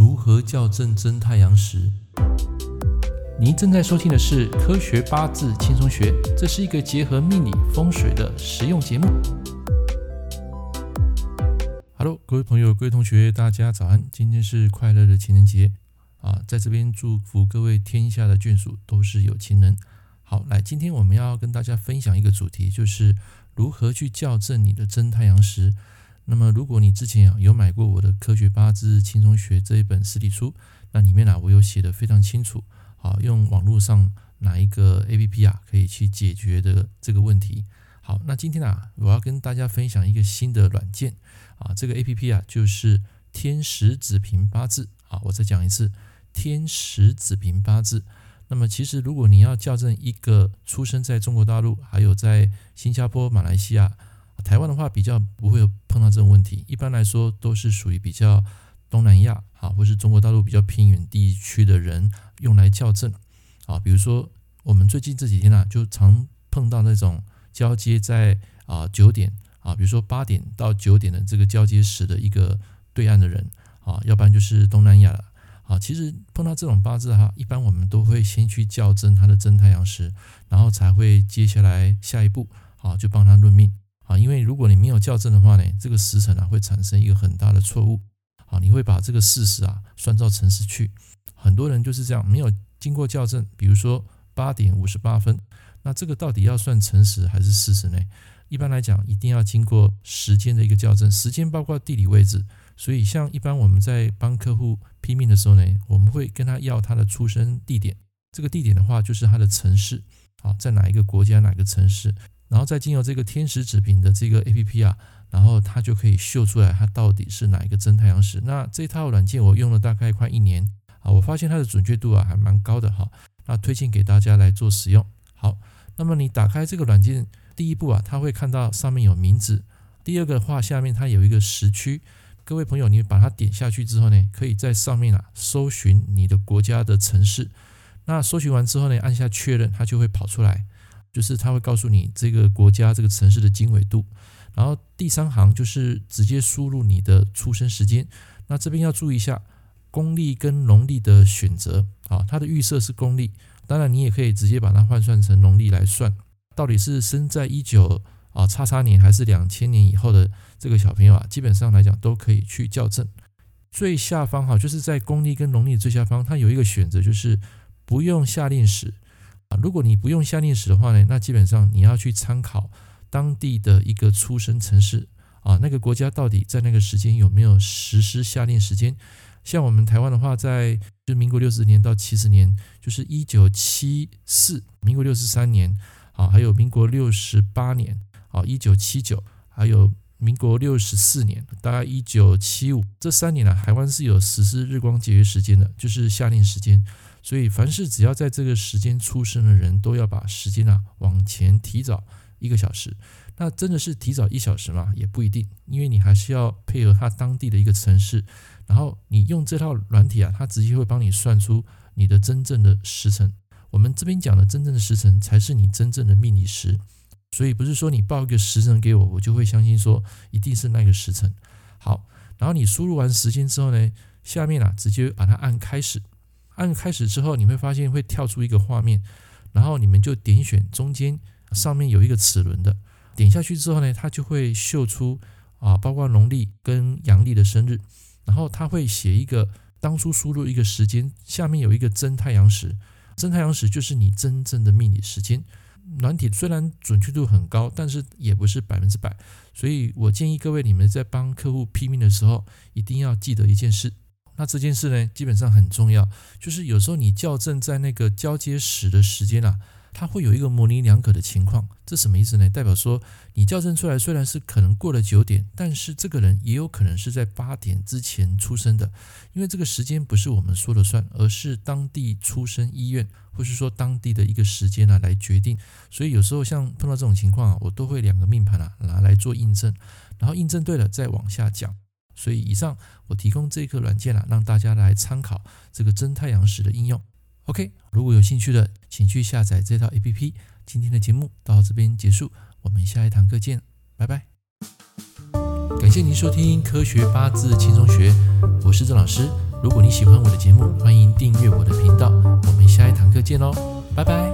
如何校正真太阳时？您正在收听的是《科学八字轻松学》，这是一个结合命理风水的实用节目。Hello，各位朋友、各位同学，大家早安！今天是快乐的情人节啊，在这边祝福各位天下的眷属都是有情人。好，来，今天我们要跟大家分享一个主题，就是如何去校正你的真太阳时。那么，如果你之前啊有买过我的《科学八字轻松学》这一本实体书，那里面啊我有写的非常清楚，好，用网络上哪一个 APP 啊可以去解决的这个问题。好，那今天啊我要跟大家分享一个新的软件啊，这个 APP 啊就是天使子平八字啊，我再讲一次，天使子平八字。那么，其实如果你要校正一个出生在中国大陆，还有在新加坡、马来西亚。台湾的话比较不会有碰到这种问题，一般来说都是属于比较东南亚啊，或是中国大陆比较偏远地区的人用来校正啊。比如说我们最近这几天啊，就常碰到那种交接在啊九点啊，比如说八点到九点的这个交接时的一个对岸的人啊，要不然就是东南亚了啊。其实碰到这种八字哈，一般我们都会先去校正他的真太阳时，然后才会接下来下一步啊，就帮他论命。啊，因为如果你没有校正的话呢，这个时辰啊会产生一个很大的错误。啊，你会把这个事实啊算到城市去。很多人就是这样，没有经过校正。比如说八点五十八分，那这个到底要算辰时还是巳时呢？一般来讲，一定要经过时间的一个校正。时间包括地理位置，所以像一般我们在帮客户批命的时候呢，我们会跟他要他的出生地点。这个地点的话，就是他的城市啊，在哪一个国家，哪个城市。然后再经由这个天使子平的这个 APP 啊，然后它就可以秀出来它到底是哪一个真太阳时。那这套软件我用了大概快一年啊，我发现它的准确度啊还蛮高的哈。那推荐给大家来做使用。好，那么你打开这个软件，第一步啊，它会看到上面有名字。第二个的话，下面它有一个时区。各位朋友，你把它点下去之后呢，可以在上面啊搜寻你的国家的城市。那搜寻完之后呢，按下确认，它就会跑出来。就是他会告诉你这个国家这个城市的经纬度，然后第三行就是直接输入你的出生时间。那这边要注意一下公历跟农历的选择啊，它的预设是公历，当然你也可以直接把它换算成农历来算。到底是生在一九啊叉叉年还是两千年以后的这个小朋友啊，基本上来讲都可以去校正。最下方哈，就是在公历跟农历最下方，它有一个选择，就是不用夏令时。啊，如果你不用夏令时的话呢，那基本上你要去参考当地的一个出生城市啊，那个国家到底在那个时间有没有实施夏令时间？像我们台湾的话，在就民国六十年到七十年，就是一九七四、民国六十三年啊，还有民国六十八年啊，一九七九，还有民国六十四年，大概一九七五这三年呢，啊，台湾是有实施日光节约时间的，就是夏令时间。所以，凡是只要在这个时间出生的人，都要把时间啊往前提早一个小时。那真的是提早一小时吗？也不一定，因为你还是要配合他当地的一个城市，然后你用这套软体啊，它直接会帮你算出你的真正的时辰。我们这边讲的真正的时辰，才是你真正的命理时。所以不是说你报一个时辰给我，我就会相信说一定是那个时辰。好，然后你输入完时间之后呢，下面啊直接把它按开始。按开始之后，你会发现会跳出一个画面，然后你们就点选中间上面有一个齿轮的，点下去之后呢，它就会秀出啊，包括农历跟阳历的生日，然后它会写一个当初输入一个时间，下面有一个真太阳时，真太阳时就是你真正的命理时间。软体虽然准确度很高，但是也不是百分之百，所以我建议各位你们在帮客户批命的时候，一定要记得一件事。那这件事呢，基本上很重要，就是有时候你校正在那个交接时的时间啊，它会有一个模棱两可的情况。这什么意思呢？代表说你校正出来虽然是可能过了九点，但是这个人也有可能是在八点之前出生的，因为这个时间不是我们说了算，而是当地出生医院或是说当地的一个时间啊来决定。所以有时候像碰到这种情况啊，我都会两个命盘啊拿来做印证，然后印证对了再往下讲。所以以上我提供这个软件啊，让大家来参考这个真太阳时的应用。OK，如果有兴趣的，请去下载这套 APP。今天的节目到这边结束，我们下一堂课见，拜拜。感谢您收听《科学八字轻松学》，我是郑老师。如果你喜欢我的节目，欢迎订阅我的频道。我们下一堂课见喽，拜拜。